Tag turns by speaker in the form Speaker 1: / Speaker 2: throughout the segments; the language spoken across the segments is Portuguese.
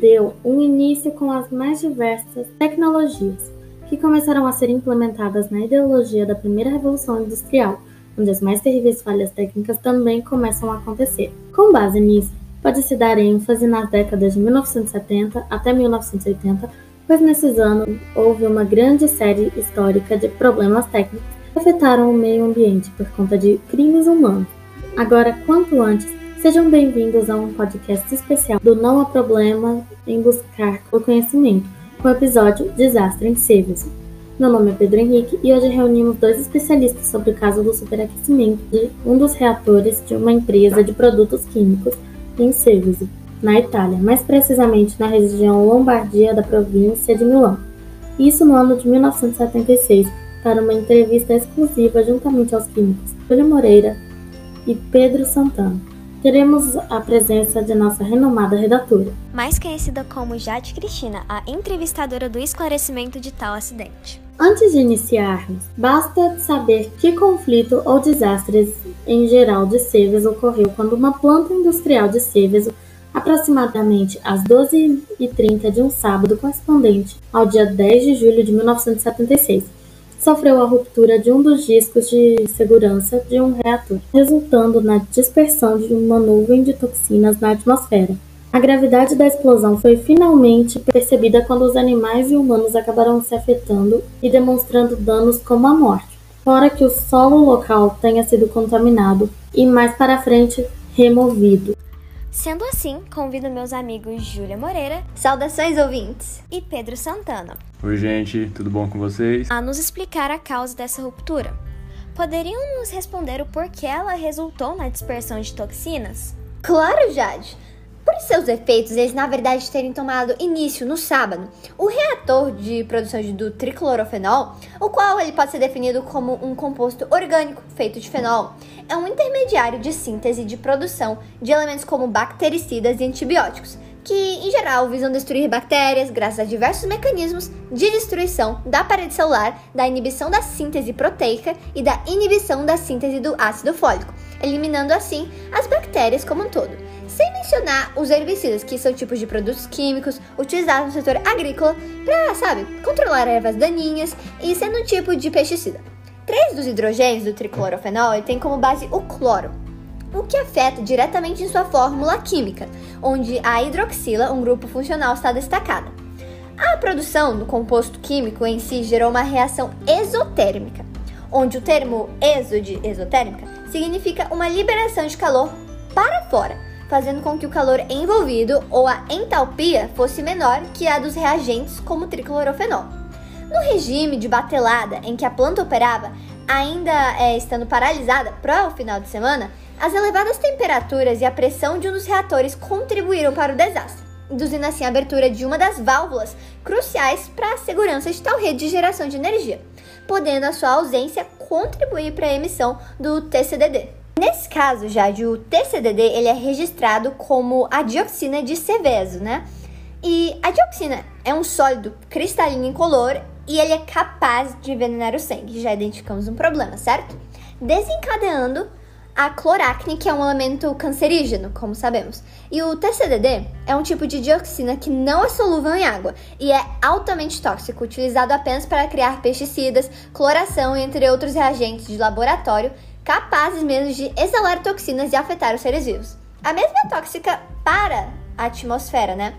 Speaker 1: deu um início com as mais diversas tecnologias que começaram a ser implementadas na ideologia da primeira revolução industrial, onde as mais terríveis falhas técnicas também começam a acontecer. Com base nisso, pode-se dar ênfase nas décadas de 1970 até 1980, pois nesses anos houve uma grande série histórica de problemas técnicos que afetaram o meio ambiente por conta de crimes humanos. Agora, quanto antes, sejam bem-vindos a um podcast especial do Não Há Problema em Buscar o Conhecimento, com o episódio Desastre em Seveso. Meu nome é Pedro Henrique e hoje reunimos dois especialistas sobre o caso do superaquecimento de um dos reatores de uma empresa de produtos químicos em Seveso, na Itália, mais precisamente na região Lombardia da província de Milão. Isso no ano de 1976, para uma entrevista exclusiva juntamente aos químicos Júlia Moreira e Pedro Santana. Teremos a presença de nossa renomada redatora.
Speaker 2: Mais conhecida como Jade Cristina, a entrevistadora do esclarecimento de tal acidente.
Speaker 1: Antes de iniciarmos, basta saber que conflito ou desastres em geral de Seveso ocorreu quando uma planta industrial de Seveso, aproximadamente às 12h30 de um sábado correspondente ao dia 10 de julho de 1976, sofreu a ruptura de um dos discos de segurança de um reator, resultando na dispersão de uma nuvem de toxinas na atmosfera. A gravidade da explosão foi finalmente percebida quando os animais e humanos acabaram se afetando e demonstrando danos como a morte, fora que o solo local tenha sido contaminado e mais para frente removido.
Speaker 2: Sendo assim, convido meus amigos Júlia Moreira,
Speaker 3: saudações ouvintes,
Speaker 2: e Pedro Santana.
Speaker 4: Oi, gente, tudo bom com vocês?
Speaker 2: A nos explicar a causa dessa ruptura. Poderiam nos responder o porquê ela resultou na dispersão de toxinas?
Speaker 3: Claro, Jade! Por seus efeitos, eles na verdade terem tomado início no sábado, o reator de produção do triclorofenol, o qual ele pode ser definido como um composto orgânico feito de fenol, é um intermediário de síntese de produção de elementos como bactericidas e antibióticos, que em geral visam destruir bactérias graças a diversos mecanismos de destruição da parede celular, da inibição da síntese proteica e da inibição da síntese do ácido fólico, eliminando assim as bactérias como um todo. Sem mencionar os herbicidas, que são tipos de produtos químicos utilizados no setor agrícola para, sabe, controlar ervas daninhas e sendo um tipo de pesticida. Três dos hidrogênios do triclorofenol têm como base o cloro, o que afeta diretamente em sua fórmula química, onde a hidroxila, um grupo funcional, está destacada. A produção do composto químico em si gerou uma reação exotérmica, onde o termo exo de exotérmica significa uma liberação de calor para fora, fazendo com que o calor envolvido ou a entalpia fosse menor que a dos reagentes como triclorofenol. No regime de batelada em que a planta operava, ainda é, estando paralisada para o final de semana, as elevadas temperaturas e a pressão de um dos reatores contribuíram para o desastre, induzindo assim a abertura de uma das válvulas cruciais para a segurança de tal rede de geração de energia, podendo a sua ausência contribuir para a emissão do TCDD. Nesse caso, já o TCDD ele é registrado como a dioxina de Seveso, né? E a dioxina é um sólido cristalino incolor e ele é capaz de envenenar o sangue. Já identificamos um problema, certo? Desencadeando a cloracne, que é um elemento cancerígeno, como sabemos. E o TCDD é um tipo de dioxina que não é solúvel em água e é altamente tóxico, utilizado apenas para criar pesticidas, cloração, entre outros reagentes de laboratório capazes mesmo de exalar toxinas e afetar os seres vivos. A mesma é tóxica para a atmosfera, né?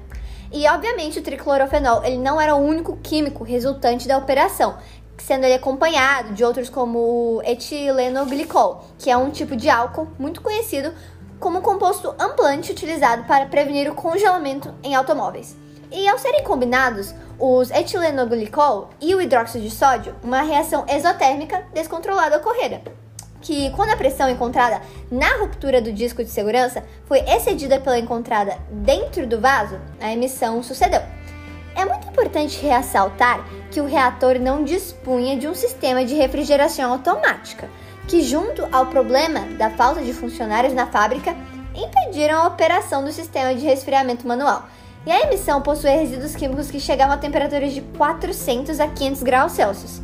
Speaker 3: E obviamente o triclorofenol, ele não era o único químico resultante da operação, sendo ele acompanhado de outros como o etilenoglicol, que é um tipo de álcool muito conhecido como composto amplante utilizado para prevenir o congelamento em automóveis. E ao serem combinados, os etilenoglicol e o hidróxido de sódio, uma reação exotérmica descontrolada ocorrera que quando a pressão encontrada na ruptura do disco de segurança foi excedida pela encontrada dentro do vaso, a emissão sucedeu. É muito importante ressaltar que o reator não dispunha de um sistema de refrigeração automática, que, junto ao problema da falta de funcionários na fábrica, impediram a operação do sistema de resfriamento manual. E a emissão possuía resíduos químicos que chegavam a temperaturas de 400 a 500 graus Celsius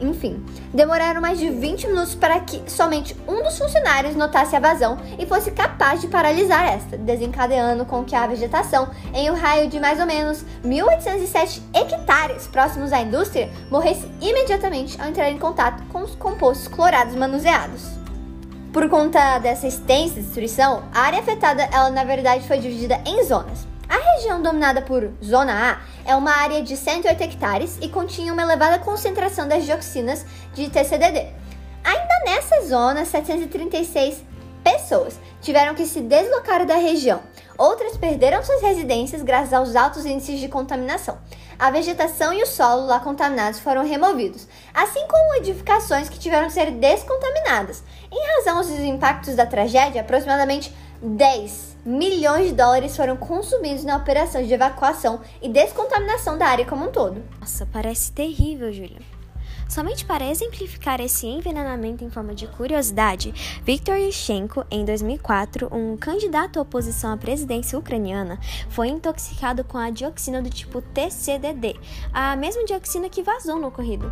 Speaker 3: Enfim, demoraram mais de 20 minutos para que somente um dos funcionários notasse a vazão e fosse capaz de paralisar esta, desencadeando com que a vegetação, em um raio de mais ou menos 1807 hectares próximos à indústria, morresse imediatamente ao entrar em contato com os compostos clorados manuseados. Por conta dessa extensa destruição, a área afetada, ela na verdade foi dividida em zonas. A região dominada por Zona A é uma área de 108 hectares e continha uma elevada concentração das dioxinas de TCDD. Ainda nessa zona, 736 pessoas tiveram que se deslocar da região. Outras perderam suas residências graças aos altos índices de contaminação. A vegetação e o solo lá contaminados foram removidos, assim como edificações que tiveram que ser descontaminadas. Em razão dos impactos da tragédia, aproximadamente 10 milhões de dólares foram consumidos na operação de evacuação e descontaminação da área como um todo.
Speaker 2: Nossa, parece terrível, Julia. Somente para exemplificar esse envenenamento em forma de curiosidade, Viktor Yushchenko, em 2004, um candidato à oposição à presidência ucraniana, foi intoxicado com a dioxina do tipo TCDD, a mesma dioxina que vazou no ocorrido.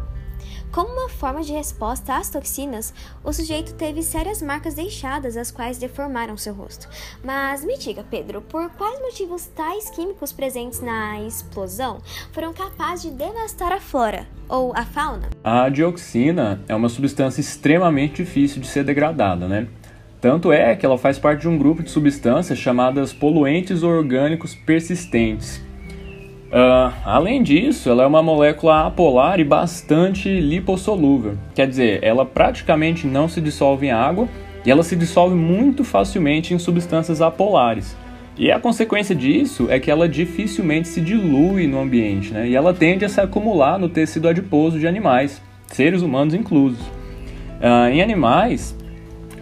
Speaker 2: Como uma forma de resposta às toxinas, o sujeito teve sérias marcas deixadas, as quais deformaram seu rosto. Mas me diga, Pedro, por quais motivos tais químicos presentes na explosão foram capazes de devastar a flora ou a fauna?
Speaker 4: A dioxina é uma substância extremamente difícil de ser degradada, né? Tanto é que ela faz parte de um grupo de substâncias chamadas poluentes orgânicos persistentes, Uh, além disso, ela é uma molécula apolar e bastante lipossolúvel. Quer dizer, ela praticamente não se dissolve em água e ela se dissolve muito facilmente em substâncias apolares. E a consequência disso é que ela dificilmente se dilui no ambiente, né? E ela tende a se acumular no tecido adiposo de animais, seres humanos inclusos. Uh, em animais,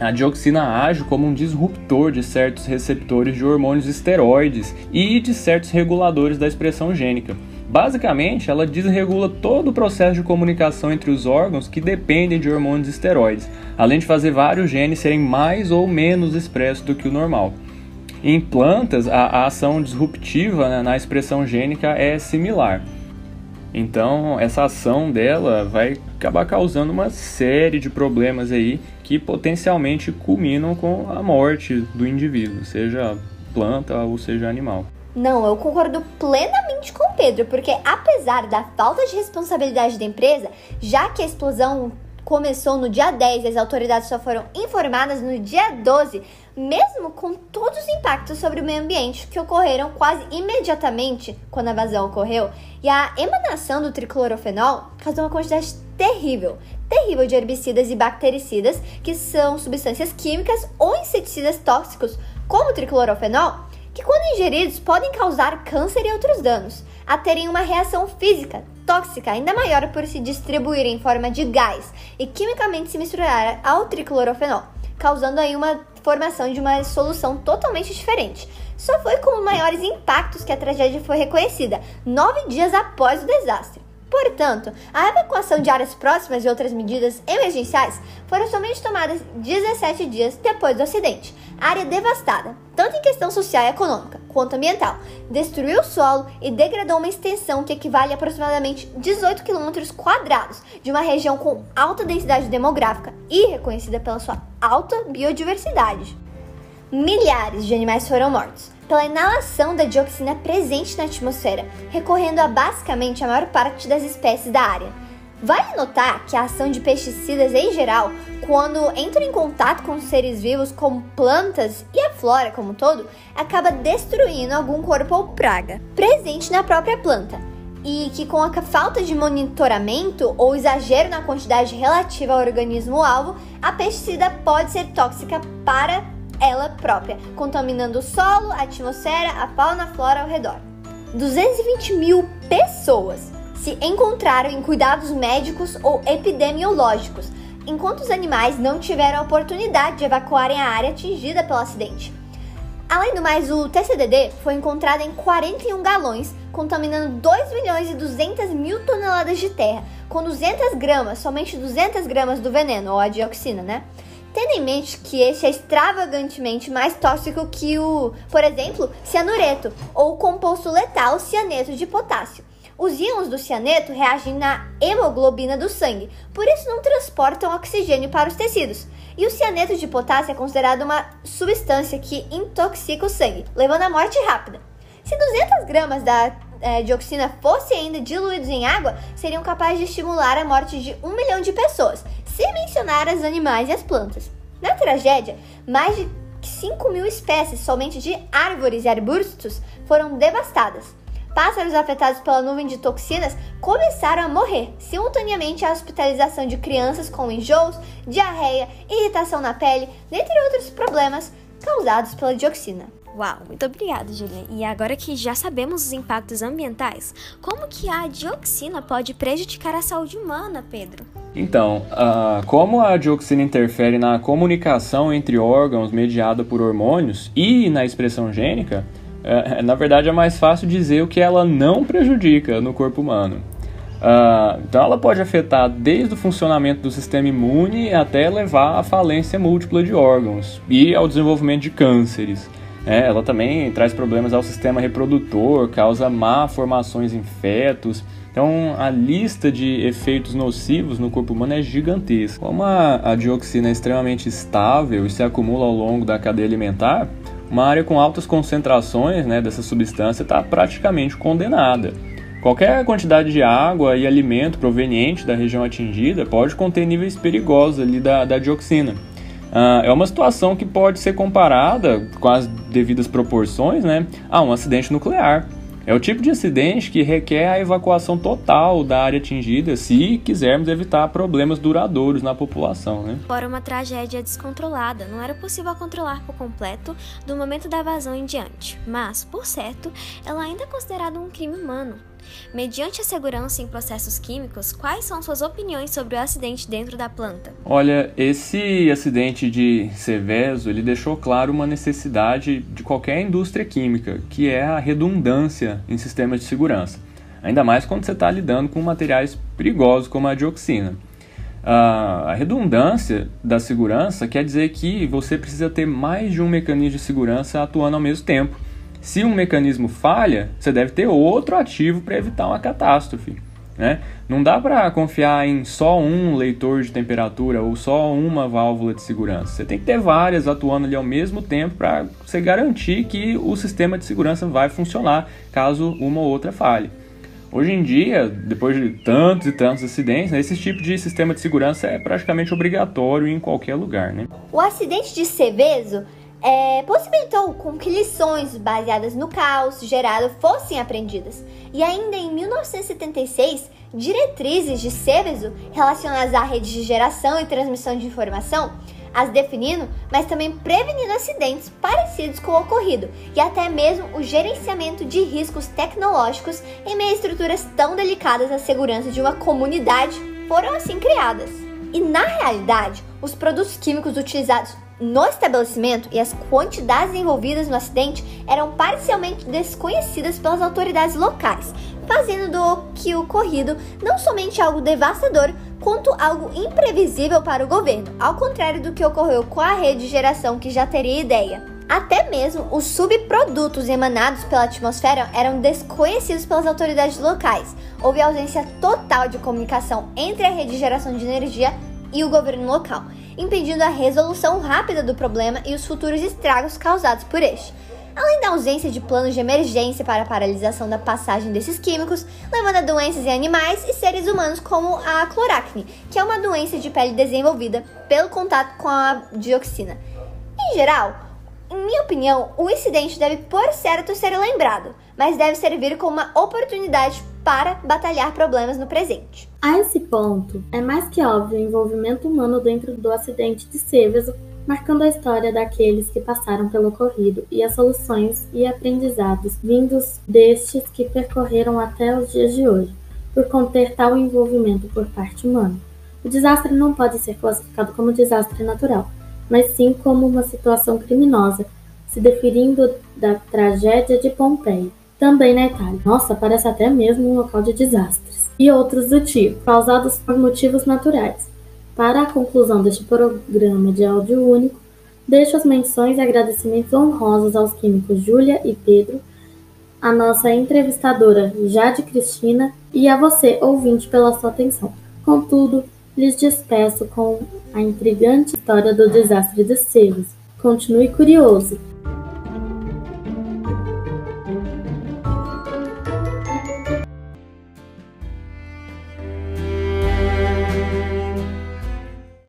Speaker 4: a dioxina age como um disruptor de certos receptores de hormônios esteroides e de certos reguladores da expressão gênica. Basicamente, ela desregula todo o processo de comunicação entre os órgãos que dependem de hormônios esteroides, além de fazer vários genes serem mais ou menos expressos do que o normal. Em plantas, a, a ação disruptiva né, na expressão gênica é similar. Então, essa ação dela vai acabar causando uma série de problemas aí que potencialmente culminam com a morte do indivíduo, seja planta ou seja animal.
Speaker 3: Não, eu concordo plenamente com o Pedro, porque apesar da falta de responsabilidade da empresa, já que a explosão começou no dia 10 e as autoridades só foram informadas no dia 12, mesmo com todos os impactos sobre o meio ambiente que ocorreram quase imediatamente quando a vazão ocorreu, e a emanação do triclorofenol causou uma quantidade terrível, terrível de herbicidas e bactericidas, que são substâncias químicas ou inseticidas tóxicos, como o triclorofenol, que quando ingeridos podem causar câncer e outros danos, a terem uma reação física tóxica ainda maior por se distribuir em forma de gás e quimicamente se misturar ao triclorofenol, causando aí uma formação de uma solução totalmente diferente. Só foi com maiores impactos que a tragédia foi reconhecida, nove dias após o desastre. Portanto, a evacuação de áreas próximas e outras medidas emergenciais foram somente tomadas 17 dias depois do acidente. Área devastada, tanto em questão social e econômica quanto ambiental, destruiu o solo e degradou uma extensão que equivale a aproximadamente 18 km quadrados de uma região com alta densidade demográfica e reconhecida pela sua alta biodiversidade. Milhares de animais foram mortos, pela inalação da dioxina presente na atmosfera, recorrendo a basicamente a maior parte das espécies da área. Vale notar que a ação de pesticidas em geral, quando entram em contato com seres vivos como plantas e a flora como um todo, acaba destruindo algum corpo ou praga presente na própria planta. E que com a falta de monitoramento ou exagero na quantidade relativa ao organismo alvo, a pesticida pode ser tóxica para ela própria, contaminando o solo, a atmosfera, a fauna, a flora ao redor. 220 mil pessoas se encontraram em cuidados médicos ou epidemiológicos, enquanto os animais não tiveram a oportunidade de evacuarem a área atingida pelo acidente. Além do mais, o TCDD foi encontrado em 41 galões, contaminando 2 milhões e 200 mil toneladas de terra, com 200 gramas, somente 200 gramas do veneno, ou a dioxina, né? Tendo em mente que este é extravagantemente mais tóxico que o, por exemplo, cianureto ou o composto letal cianeto de potássio. Os íons do cianeto reagem na hemoglobina do sangue, por isso não transportam oxigênio para os tecidos. E o cianeto de potássio é considerado uma substância que intoxica o sangue, levando à morte rápida. Se 200 gramas da é, dioxina fossem ainda diluídos em água, seriam capazes de estimular a morte de um milhão de pessoas, sem mencionar os animais e as plantas. Na tragédia, mais de 5 mil espécies somente de árvores e arbustos foram devastadas. Pássaros afetados pela nuvem de toxinas começaram a morrer, simultaneamente a hospitalização de crianças com enjoos, diarreia, irritação na pele, dentre outros problemas causados pela dioxina.
Speaker 2: Uau, muito obrigada, Julia. E agora que já sabemos os impactos ambientais, como que a dioxina pode prejudicar a saúde humana, Pedro?
Speaker 4: Então, uh, como a dioxina interfere na comunicação entre órgãos mediada por hormônios e na expressão gênica, uh, na verdade é mais fácil dizer o que ela não prejudica no corpo humano. Uh, então, ela pode afetar desde o funcionamento do sistema imune até levar à falência múltipla de órgãos e ao desenvolvimento de cânceres. É, ela também traz problemas ao sistema reprodutor, causa má formações em fetos. Então, a lista de efeitos nocivos no corpo humano é gigantesca. Como a, a dioxina é extremamente estável e se acumula ao longo da cadeia alimentar, uma área com altas concentrações né, dessa substância está praticamente condenada. Qualquer quantidade de água e alimento proveniente da região atingida pode conter níveis perigosos ali da, da dioxina. Uh, é uma situação que pode ser comparada com as devidas proporções né, a um acidente nuclear. É o tipo de acidente que requer a evacuação total da área atingida se quisermos evitar problemas duradouros na população. Né?
Speaker 2: Fora uma tragédia descontrolada, não era possível controlar por completo do momento da vazão em diante, mas, por certo, ela ainda é considerada um crime humano. Mediante a segurança em processos químicos, quais são suas opiniões sobre o acidente dentro da planta?
Speaker 4: Olha, esse acidente de Seveso, ele deixou claro uma necessidade de qualquer indústria química, que é a redundância em sistemas de segurança. Ainda mais quando você está lidando com materiais perigosos como a dioxina. A redundância da segurança quer dizer que você precisa ter mais de um mecanismo de segurança atuando ao mesmo tempo se um mecanismo falha, você deve ter outro ativo para evitar uma catástrofe. Né? Não dá para confiar em só um leitor de temperatura ou só uma válvula de segurança. Você tem que ter várias atuando ali ao mesmo tempo para você garantir que o sistema de segurança vai funcionar caso uma ou outra falhe. Hoje em dia, depois de tantos e tantos acidentes, né, esse tipo de sistema de segurança é praticamente obrigatório em qualquer lugar. Né?
Speaker 3: O acidente de Seveso é, possibilitou com que lições baseadas no caos gerado fossem aprendidas. E ainda em 1976, diretrizes de Seveso relacionadas à rede de geração e transmissão de informação, as definindo, mas também prevenindo acidentes parecidos com o ocorrido e até mesmo o gerenciamento de riscos tecnológicos em meio a estruturas tão delicadas à segurança de uma comunidade foram assim criadas. E na realidade, os produtos químicos utilizados no estabelecimento e as quantidades envolvidas no acidente eram parcialmente desconhecidas pelas autoridades locais, fazendo do que ocorrido não somente algo devastador, quanto algo imprevisível para o governo, ao contrário do que ocorreu com a rede de geração que já teria ideia. Até mesmo os subprodutos emanados pela atmosfera eram desconhecidos pelas autoridades locais. Houve ausência total de comunicação entre a rede de geração de energia e o governo local impedindo a resolução rápida do problema e os futuros estragos causados por este. Além da ausência de planos de emergência para a paralisação da passagem desses químicos, levando a doenças em animais e seres humanos como a cloracne, que é uma doença de pele desenvolvida pelo contato com a dioxina. Em geral, em minha opinião, o incidente deve por certo ser lembrado, mas deve servir como uma oportunidade para batalhar problemas no presente.
Speaker 1: A esse ponto, é mais que óbvio o envolvimento humano dentro do acidente de Seveso, marcando a história daqueles que passaram pelo ocorrido e as soluções e aprendizados vindos destes que percorreram até os dias de hoje, por conter tal envolvimento por parte humana. O desastre não pode ser classificado como desastre natural, mas sim como uma situação criminosa, se definindo da tragédia de Pompeia também na Itália. Nossa, parece até mesmo um local de desastres. E outros do tipo, causados por motivos naturais. Para a conclusão deste programa de áudio único, deixo as menções e agradecimentos honrosos aos químicos Júlia e Pedro, a nossa entrevistadora Jade Cristina e a você, ouvinte, pela sua atenção. Contudo, lhes despeço com a intrigante história do desastre de Ceres. Continue curioso!